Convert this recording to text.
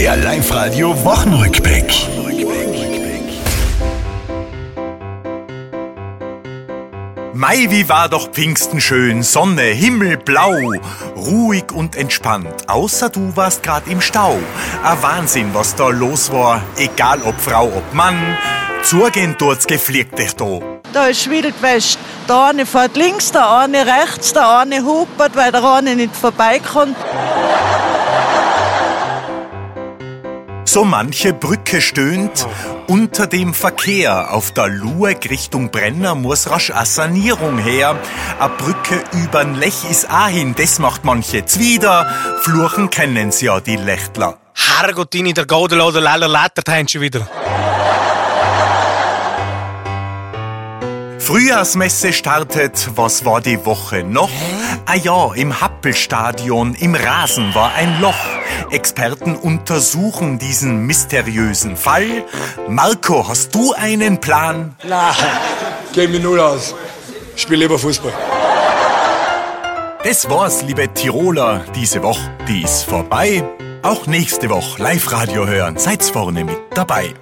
Der Live-Radio Wochenrückblick. Mai, wie war doch Pfingsten schön, Sonne, Himmel blau, ruhig und entspannt, außer du warst grad im Stau. Ein Wahnsinn, was da los war, egal ob Frau, ob Mann, zugehen tut's gepflegt dich da. Da ist wild gewesen. Der eine fährt links, der eine rechts, der eine hupert, weil der eine nicht vorbeikommt. So manche Brücke stöhnt unter dem Verkehr. Auf der Lueg Richtung Brenner muss rasch a Sanierung her. A Brücke übern Lech ist auch hin, das macht manche zwider. Fluchen kennen's ja, die Lechtler. Herrgott, in der Gaudenlader Leller lättert haben schon wieder. Frühjahrsmesse startet, was war die Woche noch? Ah ja, im Happelstadion im Rasen war ein Loch. Experten untersuchen diesen mysteriösen Fall. Marco, hast du einen Plan? Na, geht mir null aus. Ich spiele lieber Fußball. Das war's, liebe Tiroler, diese Woche, die ist vorbei. Auch nächste Woche Live-Radio hören, seid's vorne mit dabei.